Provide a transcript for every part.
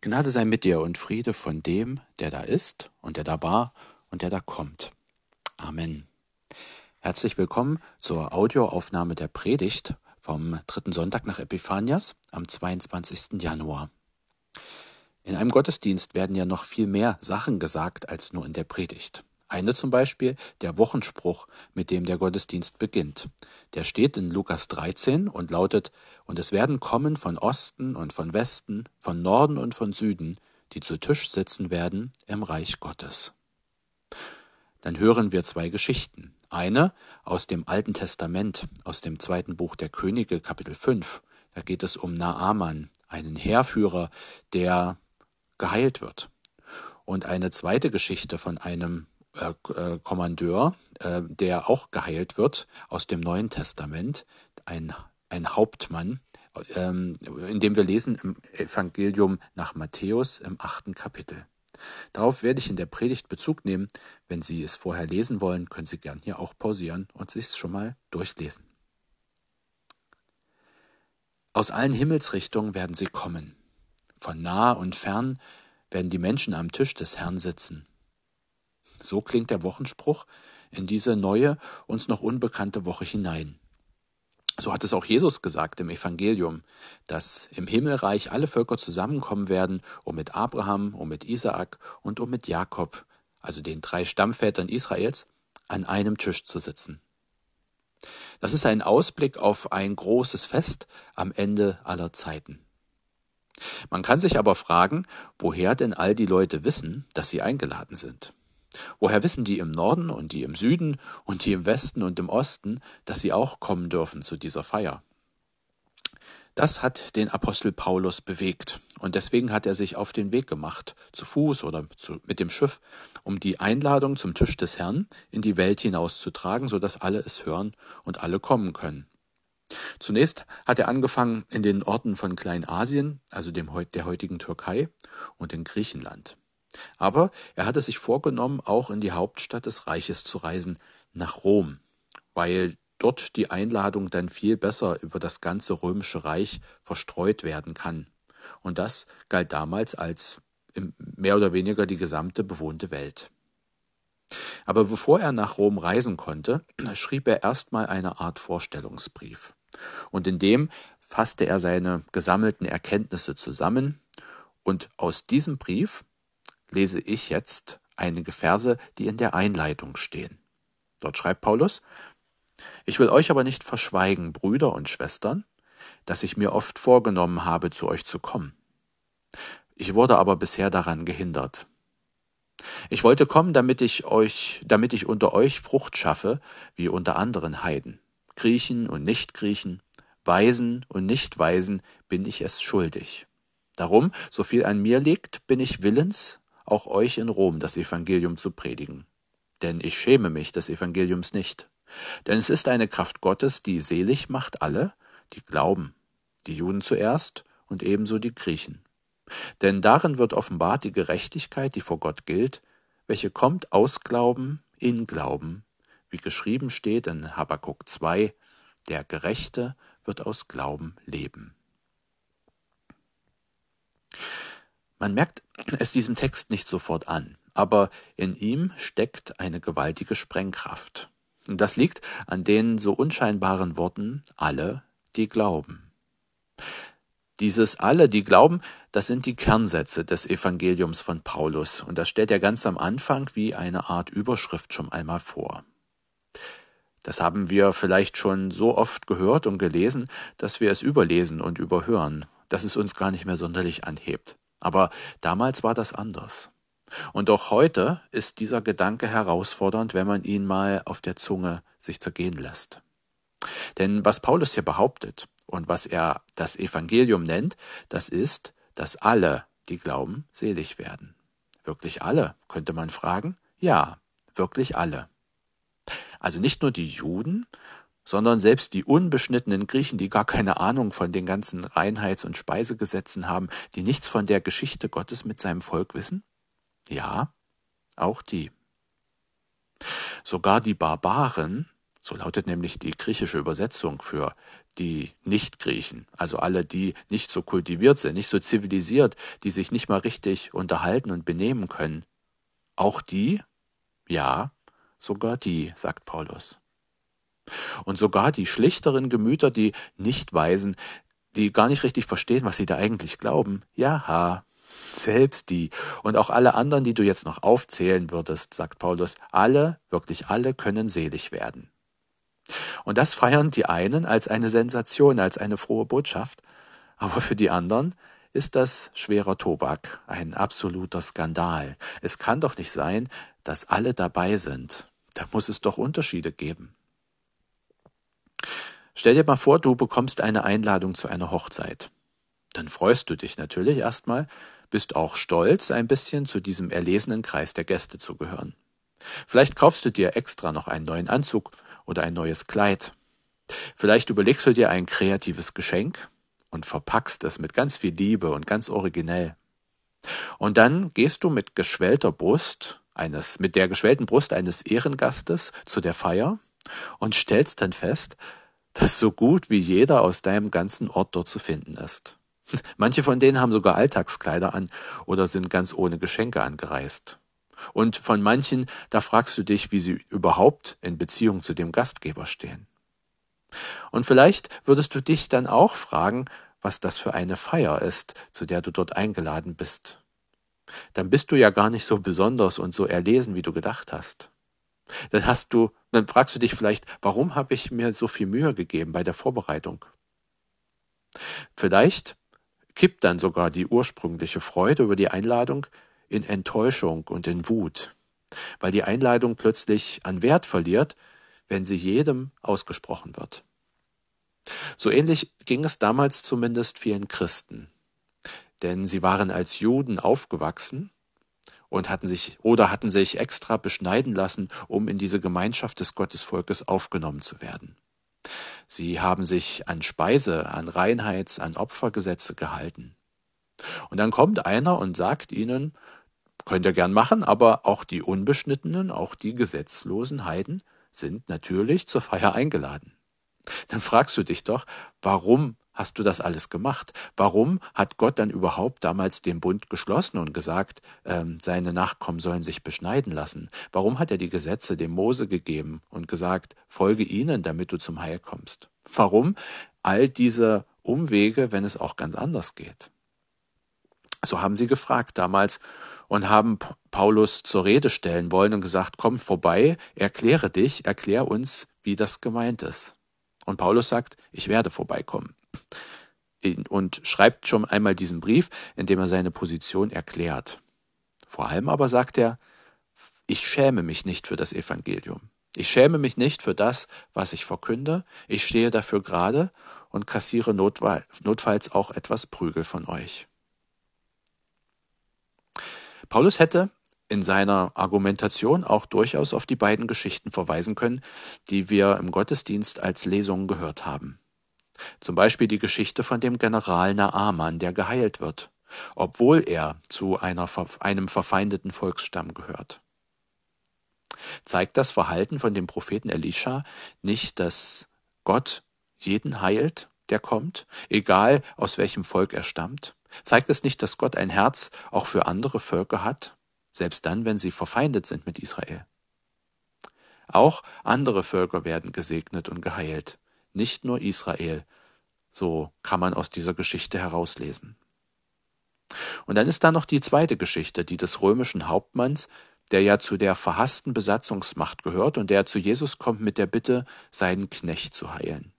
Gnade sei mit dir und Friede von dem, der da ist und der da war und der da kommt. Amen. Herzlich willkommen zur Audioaufnahme der Predigt vom dritten Sonntag nach Epiphanias am 22. Januar. In einem Gottesdienst werden ja noch viel mehr Sachen gesagt als nur in der Predigt. Eine zum Beispiel der Wochenspruch, mit dem der Gottesdienst beginnt. Der steht in Lukas 13 und lautet, Und es werden kommen von Osten und von Westen, von Norden und von Süden, die zu Tisch sitzen werden im Reich Gottes. Dann hören wir zwei Geschichten. Eine aus dem Alten Testament, aus dem zweiten Buch der Könige, Kapitel 5. Da geht es um Naaman, einen Heerführer, der geheilt wird. Und eine zweite Geschichte von einem Kommandeur, äh, der auch geheilt wird aus dem Neuen Testament, ein, ein Hauptmann, ähm, in dem wir lesen im Evangelium nach Matthäus im achten Kapitel. Darauf werde ich in der Predigt Bezug nehmen. Wenn Sie es vorher lesen wollen, können Sie gern hier auch pausieren und sich schon mal durchlesen. Aus allen Himmelsrichtungen werden sie kommen. Von nah und fern werden die Menschen am Tisch des Herrn sitzen. So klingt der Wochenspruch in diese neue, uns noch unbekannte Woche hinein. So hat es auch Jesus gesagt im Evangelium, dass im Himmelreich alle Völker zusammenkommen werden, um mit Abraham, um mit Isaak und um mit Jakob, also den drei Stammvätern Israels, an einem Tisch zu sitzen. Das ist ein Ausblick auf ein großes Fest am Ende aller Zeiten. Man kann sich aber fragen, woher denn all die Leute wissen, dass sie eingeladen sind. Woher wissen die im Norden und die im Süden und die im Westen und im Osten, dass sie auch kommen dürfen zu dieser Feier? Das hat den Apostel Paulus bewegt und deswegen hat er sich auf den Weg gemacht, zu Fuß oder zu, mit dem Schiff, um die Einladung zum Tisch des Herrn in die Welt hinauszutragen, so dass alle es hören und alle kommen können. Zunächst hat er angefangen in den Orten von Kleinasien, also dem, der heutigen Türkei und in Griechenland. Aber er hatte sich vorgenommen, auch in die Hauptstadt des Reiches zu reisen, nach Rom, weil dort die Einladung dann viel besser über das ganze römische Reich verstreut werden kann. Und das galt damals als mehr oder weniger die gesamte bewohnte Welt. Aber bevor er nach Rom reisen konnte, schrieb er erstmal eine Art Vorstellungsbrief. Und in dem fasste er seine gesammelten Erkenntnisse zusammen. Und aus diesem Brief lese ich jetzt einige Verse, die in der Einleitung stehen. Dort schreibt Paulus, Ich will euch aber nicht verschweigen, Brüder und Schwestern, dass ich mir oft vorgenommen habe, zu euch zu kommen. Ich wurde aber bisher daran gehindert. Ich wollte kommen, damit ich euch, damit ich unter euch Frucht schaffe, wie unter anderen Heiden. Griechen und Nichtgriechen, Weisen und Nichtweisen bin ich es schuldig. Darum, so viel an mir liegt, bin ich willens, auch euch in Rom das Evangelium zu predigen. Denn ich schäme mich des Evangeliums nicht. Denn es ist eine Kraft Gottes, die selig macht alle, die glauben, die Juden zuerst und ebenso die Griechen. Denn darin wird offenbart die Gerechtigkeit, die vor Gott gilt, welche kommt aus Glauben in Glauben, wie geschrieben steht in Habakkuk 2, der Gerechte wird aus Glauben leben. Man merkt es diesem Text nicht sofort an, aber in ihm steckt eine gewaltige Sprengkraft. Und das liegt an den so unscheinbaren Worten alle, die glauben. Dieses alle, die glauben, das sind die Kernsätze des Evangeliums von Paulus, und das stellt er ganz am Anfang wie eine Art Überschrift schon einmal vor. Das haben wir vielleicht schon so oft gehört und gelesen, dass wir es überlesen und überhören, dass es uns gar nicht mehr sonderlich anhebt. Aber damals war das anders. Und auch heute ist dieser Gedanke herausfordernd, wenn man ihn mal auf der Zunge sich zergehen lässt. Denn was Paulus hier behauptet und was er das Evangelium nennt, das ist, dass alle, die glauben, selig werden. Wirklich alle, könnte man fragen? Ja, wirklich alle. Also nicht nur die Juden, sondern selbst die unbeschnittenen Griechen, die gar keine Ahnung von den ganzen Reinheits- und Speisegesetzen haben, die nichts von der Geschichte Gottes mit seinem Volk wissen? Ja, auch die. Sogar die Barbaren, So lautet nämlich die griechische Übersetzung für die Nicht-Griechen, also alle, die nicht so kultiviert sind, nicht so zivilisiert, die sich nicht mal richtig unterhalten und benehmen können. Auch die? Ja, sogar die, sagt Paulus. Und sogar die schlichteren Gemüter, die nicht weisen, die gar nicht richtig verstehen, was sie da eigentlich glauben. Ja, selbst die und auch alle anderen, die du jetzt noch aufzählen würdest, sagt Paulus, alle, wirklich alle können selig werden. Und das feiern die einen als eine Sensation, als eine frohe Botschaft, aber für die anderen ist das schwerer Tobak, ein absoluter Skandal. Es kann doch nicht sein, dass alle dabei sind. Da muss es doch Unterschiede geben. Stell dir mal vor, du bekommst eine Einladung zu einer Hochzeit. Dann freust du dich natürlich erstmal, bist auch stolz, ein bisschen zu diesem erlesenen Kreis der Gäste zu gehören. Vielleicht kaufst du dir extra noch einen neuen Anzug oder ein neues Kleid. Vielleicht überlegst du dir ein kreatives Geschenk und verpackst es mit ganz viel Liebe und ganz originell. Und dann gehst du mit geschwellter Brust eines, mit der geschwellten Brust eines Ehrengastes zu der Feier und stellst dann fest, dass so gut wie jeder aus deinem ganzen Ort dort zu finden ist. Manche von denen haben sogar Alltagskleider an oder sind ganz ohne Geschenke angereist. Und von manchen, da fragst du dich, wie sie überhaupt in Beziehung zu dem Gastgeber stehen. Und vielleicht würdest du dich dann auch fragen, was das für eine Feier ist, zu der du dort eingeladen bist. Dann bist du ja gar nicht so besonders und so erlesen, wie du gedacht hast. Dann hast du, dann fragst du dich vielleicht, warum habe ich mir so viel Mühe gegeben bei der Vorbereitung? Vielleicht kippt dann sogar die ursprüngliche Freude über die Einladung in Enttäuschung und in Wut, weil die Einladung plötzlich an Wert verliert, wenn sie jedem ausgesprochen wird. So ähnlich ging es damals zumindest vielen Christen, denn sie waren als Juden aufgewachsen und hatten sich oder hatten sich extra beschneiden lassen, um in diese Gemeinschaft des Gottesvolkes aufgenommen zu werden. Sie haben sich an Speise, an Reinheits-, an Opfergesetze gehalten. Und dann kommt einer und sagt ihnen, könnt ihr gern machen, aber auch die Unbeschnittenen, auch die gesetzlosen Heiden sind natürlich zur Feier eingeladen. Dann fragst du dich doch, warum hast du das alles gemacht? Warum hat Gott dann überhaupt damals den Bund geschlossen und gesagt, ähm, seine Nachkommen sollen sich beschneiden lassen? Warum hat er die Gesetze dem Mose gegeben und gesagt, folge ihnen, damit du zum Heil kommst? Warum all diese Umwege, wenn es auch ganz anders geht? So haben sie gefragt damals und haben Paulus zur Rede stellen wollen und gesagt, komm vorbei, erkläre dich, erklär uns, wie das gemeint ist. Und Paulus sagt, ich werde vorbeikommen. Und schreibt schon einmal diesen Brief, in dem er seine Position erklärt. Vor allem aber sagt er, ich schäme mich nicht für das Evangelium. Ich schäme mich nicht für das, was ich verkünde. Ich stehe dafür gerade und kassiere notfalls auch etwas Prügel von euch. Paulus hätte in seiner Argumentation auch durchaus auf die beiden Geschichten verweisen können, die wir im Gottesdienst als Lesungen gehört haben. Zum Beispiel die Geschichte von dem General Naaman, der geheilt wird, obwohl er zu einer, einem verfeindeten Volksstamm gehört. Zeigt das Verhalten von dem Propheten Elisha nicht, dass Gott jeden heilt, der kommt, egal aus welchem Volk er stammt? Zeigt es nicht, dass Gott ein Herz auch für andere Völker hat, selbst dann, wenn sie verfeindet sind mit Israel? Auch andere Völker werden gesegnet und geheilt, nicht nur Israel. So kann man aus dieser Geschichte herauslesen. Und dann ist da noch die zweite Geschichte, die des römischen Hauptmanns, der ja zu der verhassten Besatzungsmacht gehört und der zu Jesus kommt mit der Bitte, seinen Knecht zu heilen.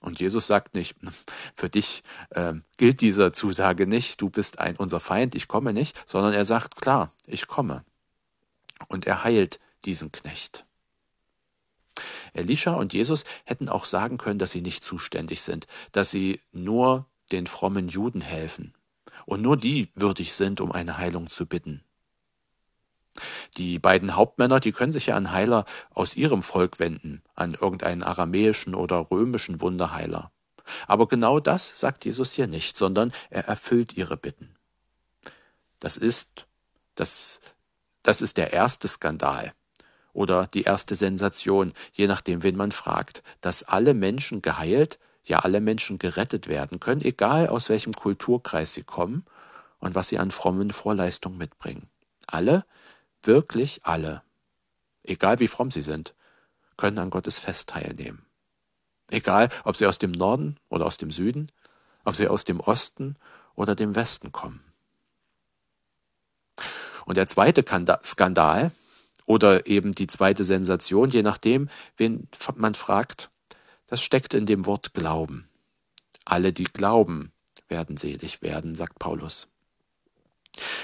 Und Jesus sagt nicht, für dich äh, gilt diese Zusage nicht, du bist ein unser Feind, ich komme nicht, sondern er sagt, klar, ich komme. Und er heilt diesen Knecht. Elisha und Jesus hätten auch sagen können, dass sie nicht zuständig sind, dass sie nur den frommen Juden helfen und nur die würdig sind, um eine Heilung zu bitten. Die beiden Hauptmänner, die können sich ja an Heiler aus ihrem Volk wenden, an irgendeinen aramäischen oder römischen Wunderheiler. Aber genau das sagt Jesus hier nicht, sondern er erfüllt ihre Bitten. Das ist, das, das ist der erste Skandal. Oder die erste Sensation, je nachdem, wen man fragt, dass alle Menschen geheilt, ja alle Menschen gerettet werden können, egal aus welchem Kulturkreis sie kommen und was sie an frommen Vorleistungen mitbringen. Alle, wirklich alle, egal wie fromm sie sind, können an Gottes Fest teilnehmen. Egal, ob sie aus dem Norden oder aus dem Süden, ob sie aus dem Osten oder dem Westen kommen. Und der zweite Skandal oder eben die zweite Sensation, je nachdem, wen man fragt, das steckt in dem Wort Glauben. Alle, die glauben, werden selig werden, sagt Paulus.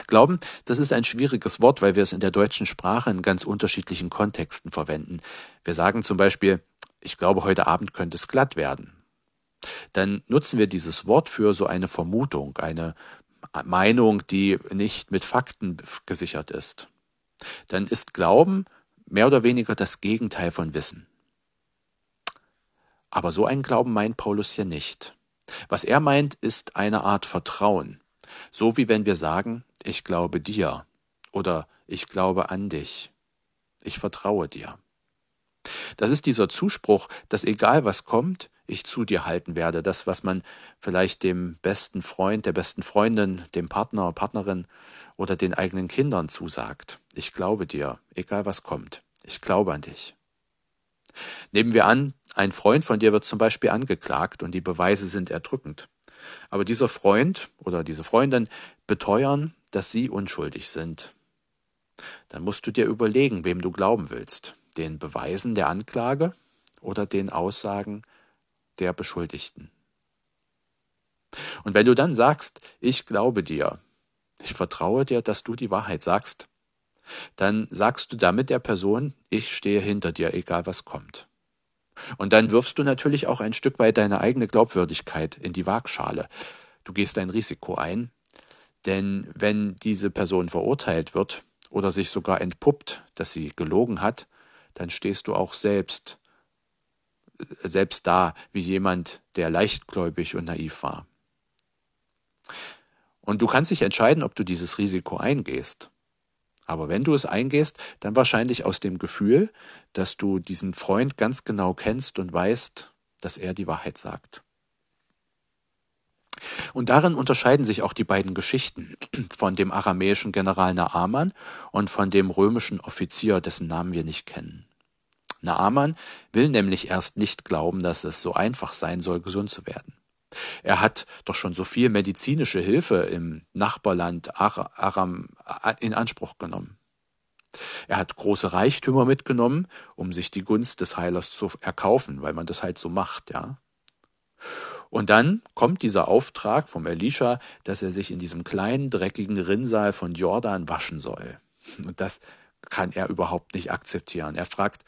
Glauben, das ist ein schwieriges Wort, weil wir es in der deutschen Sprache in ganz unterschiedlichen Kontexten verwenden. Wir sagen zum Beispiel, ich glaube, heute Abend könnte es glatt werden. Dann nutzen wir dieses Wort für so eine Vermutung, eine Meinung, die nicht mit Fakten gesichert ist. Dann ist Glauben mehr oder weniger das Gegenteil von Wissen. Aber so einen Glauben meint Paulus hier nicht. Was er meint, ist eine Art Vertrauen. So wie wenn wir sagen, ich glaube dir oder ich glaube an dich. Ich vertraue dir. Das ist dieser Zuspruch, dass egal was kommt, ich zu dir halten werde. Das, was man vielleicht dem besten Freund, der besten Freundin, dem Partner, Partnerin oder den eigenen Kindern zusagt. Ich glaube dir, egal was kommt. Ich glaube an dich. Nehmen wir an, ein Freund von dir wird zum Beispiel angeklagt und die Beweise sind erdrückend. Aber dieser Freund oder diese Freundin beteuern, dass sie unschuldig sind. Dann musst du dir überlegen, wem du glauben willst. Den Beweisen der Anklage oder den Aussagen der Beschuldigten. Und wenn du dann sagst, ich glaube dir, ich vertraue dir, dass du die Wahrheit sagst, dann sagst du damit der Person, ich stehe hinter dir, egal was kommt. Und dann wirfst du natürlich auch ein Stück weit deine eigene Glaubwürdigkeit in die Waagschale. Du gehst ein Risiko ein, denn wenn diese Person verurteilt wird oder sich sogar entpuppt, dass sie gelogen hat, dann stehst du auch selbst selbst da wie jemand, der leichtgläubig und naiv war. Und du kannst dich entscheiden, ob du dieses Risiko eingehst. Aber wenn du es eingehst, dann wahrscheinlich aus dem Gefühl, dass du diesen Freund ganz genau kennst und weißt, dass er die Wahrheit sagt. Und darin unterscheiden sich auch die beiden Geschichten von dem aramäischen General Naaman und von dem römischen Offizier, dessen Namen wir nicht kennen. Naaman will nämlich erst nicht glauben, dass es so einfach sein soll, gesund zu werden. Er hat doch schon so viel medizinische Hilfe im Nachbarland Aram in Anspruch genommen. Er hat große Reichtümer mitgenommen, um sich die Gunst des Heilers zu erkaufen, weil man das halt so macht, ja. Und dann kommt dieser Auftrag vom Elisha, dass er sich in diesem kleinen, dreckigen Rinnsal von Jordan waschen soll. Und das kann er überhaupt nicht akzeptieren. Er fragt,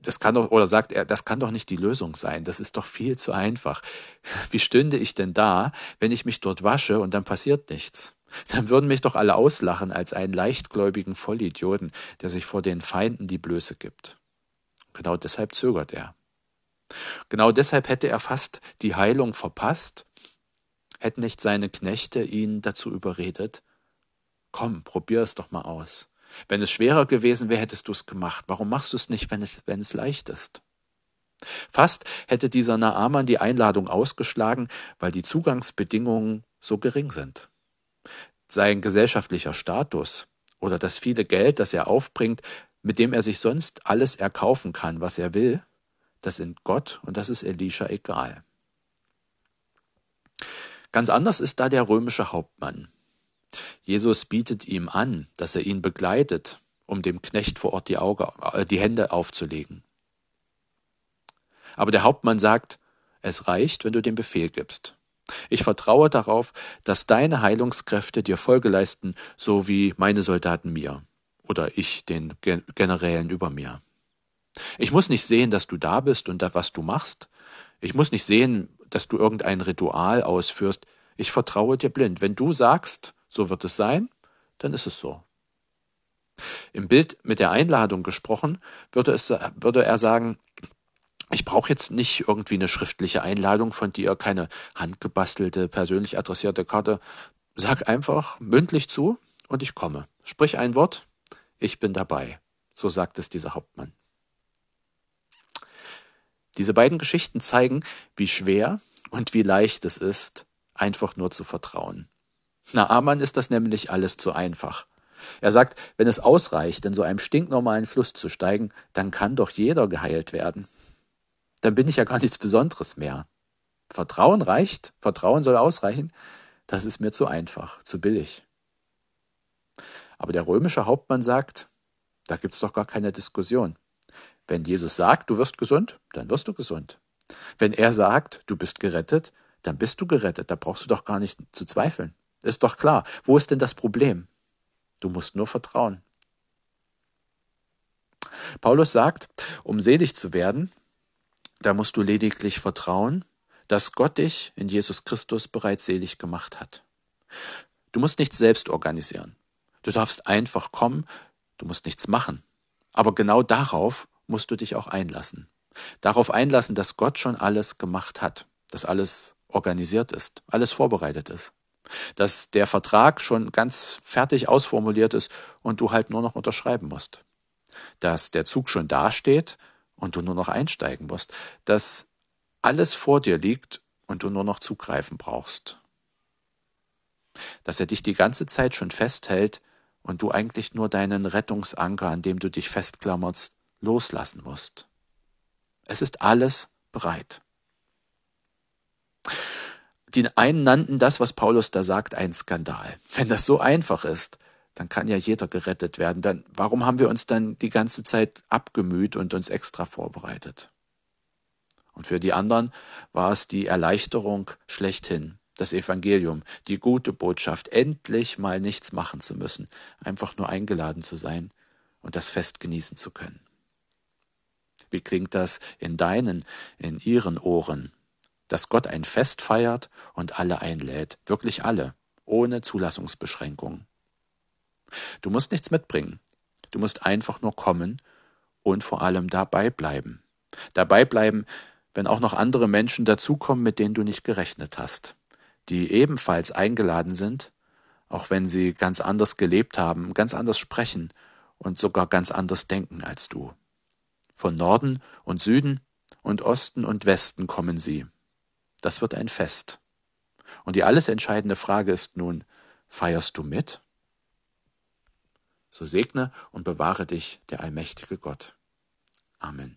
das kann doch, oder sagt er, das kann doch nicht die Lösung sein. Das ist doch viel zu einfach. Wie stünde ich denn da, wenn ich mich dort wasche und dann passiert nichts? Dann würden mich doch alle auslachen als einen leichtgläubigen Vollidioten, der sich vor den Feinden die Blöße gibt. Genau deshalb zögert er. Genau deshalb hätte er fast die Heilung verpasst, hätten nicht seine Knechte ihn dazu überredet, komm, probier es doch mal aus. Wenn es schwerer gewesen wäre, hättest du es gemacht. Warum machst du es nicht, wenn es, wenn es leicht ist? Fast hätte dieser Naaman die Einladung ausgeschlagen, weil die Zugangsbedingungen so gering sind. Sein gesellschaftlicher Status oder das viele Geld, das er aufbringt, mit dem er sich sonst alles erkaufen kann, was er will, das sind Gott und das ist Elisha egal. Ganz anders ist da der römische Hauptmann. Jesus bietet ihm an, dass er ihn begleitet, um dem Knecht vor Ort die, Auge, äh, die Hände aufzulegen. Aber der Hauptmann sagt, es reicht, wenn du den Befehl gibst. Ich vertraue darauf, dass deine Heilungskräfte dir Folge leisten, so wie meine Soldaten mir oder ich den Generälen über mir. Ich muss nicht sehen, dass du da bist und was du machst. Ich muss nicht sehen, dass du irgendein Ritual ausführst. Ich vertraue dir blind. Wenn du sagst, so wird es sein, dann ist es so. Im Bild mit der Einladung gesprochen, würde, es, würde er sagen, ich brauche jetzt nicht irgendwie eine schriftliche Einladung von dir, keine handgebastelte, persönlich adressierte Karte. Sag einfach mündlich zu und ich komme. Sprich ein Wort, ich bin dabei. So sagt es dieser Hauptmann. Diese beiden Geschichten zeigen, wie schwer und wie leicht es ist, einfach nur zu vertrauen. Na, Amann ist das nämlich alles zu einfach. Er sagt, wenn es ausreicht, in so einem stinknormalen Fluss zu steigen, dann kann doch jeder geheilt werden. Dann bin ich ja gar nichts Besonderes mehr. Vertrauen reicht, Vertrauen soll ausreichen, das ist mir zu einfach, zu billig. Aber der römische Hauptmann sagt, da gibt's doch gar keine Diskussion. Wenn Jesus sagt, du wirst gesund, dann wirst du gesund. Wenn er sagt, du bist gerettet, dann bist du gerettet. Da brauchst du doch gar nicht zu zweifeln. Ist doch klar. Wo ist denn das Problem? Du musst nur vertrauen. Paulus sagt, um selig zu werden, da musst du lediglich vertrauen, dass Gott dich in Jesus Christus bereits selig gemacht hat. Du musst nichts selbst organisieren. Du darfst einfach kommen, du musst nichts machen. Aber genau darauf musst du dich auch einlassen. Darauf einlassen, dass Gott schon alles gemacht hat, dass alles organisiert ist, alles vorbereitet ist, dass der Vertrag schon ganz fertig ausformuliert ist und du halt nur noch unterschreiben musst, dass der Zug schon dasteht und du nur noch einsteigen musst, dass alles vor dir liegt und du nur noch zugreifen brauchst, dass er dich die ganze Zeit schon festhält und du eigentlich nur deinen Rettungsanker, an dem du dich festklammerst, loslassen musst. Es ist alles bereit. Die einen nannten das, was Paulus da sagt, ein Skandal. Wenn das so einfach ist, dann kann ja jeder gerettet werden. Dann, warum haben wir uns dann die ganze Zeit abgemüht und uns extra vorbereitet? Und für die anderen war es die Erleichterung schlechthin, das Evangelium, die gute Botschaft, endlich mal nichts machen zu müssen, einfach nur eingeladen zu sein und das Fest genießen zu können. Wie klingt das in deinen, in ihren Ohren? Dass Gott ein Fest feiert und alle einlädt, wirklich alle, ohne Zulassungsbeschränkung. Du musst nichts mitbringen. Du musst einfach nur kommen und vor allem dabei bleiben. Dabei bleiben, wenn auch noch andere Menschen dazukommen, mit denen du nicht gerechnet hast, die ebenfalls eingeladen sind, auch wenn sie ganz anders gelebt haben, ganz anders sprechen und sogar ganz anders denken als du. Von Norden und Süden und Osten und Westen kommen sie. Das wird ein Fest. Und die alles entscheidende Frage ist nun, feierst du mit? So segne und bewahre dich der allmächtige Gott. Amen.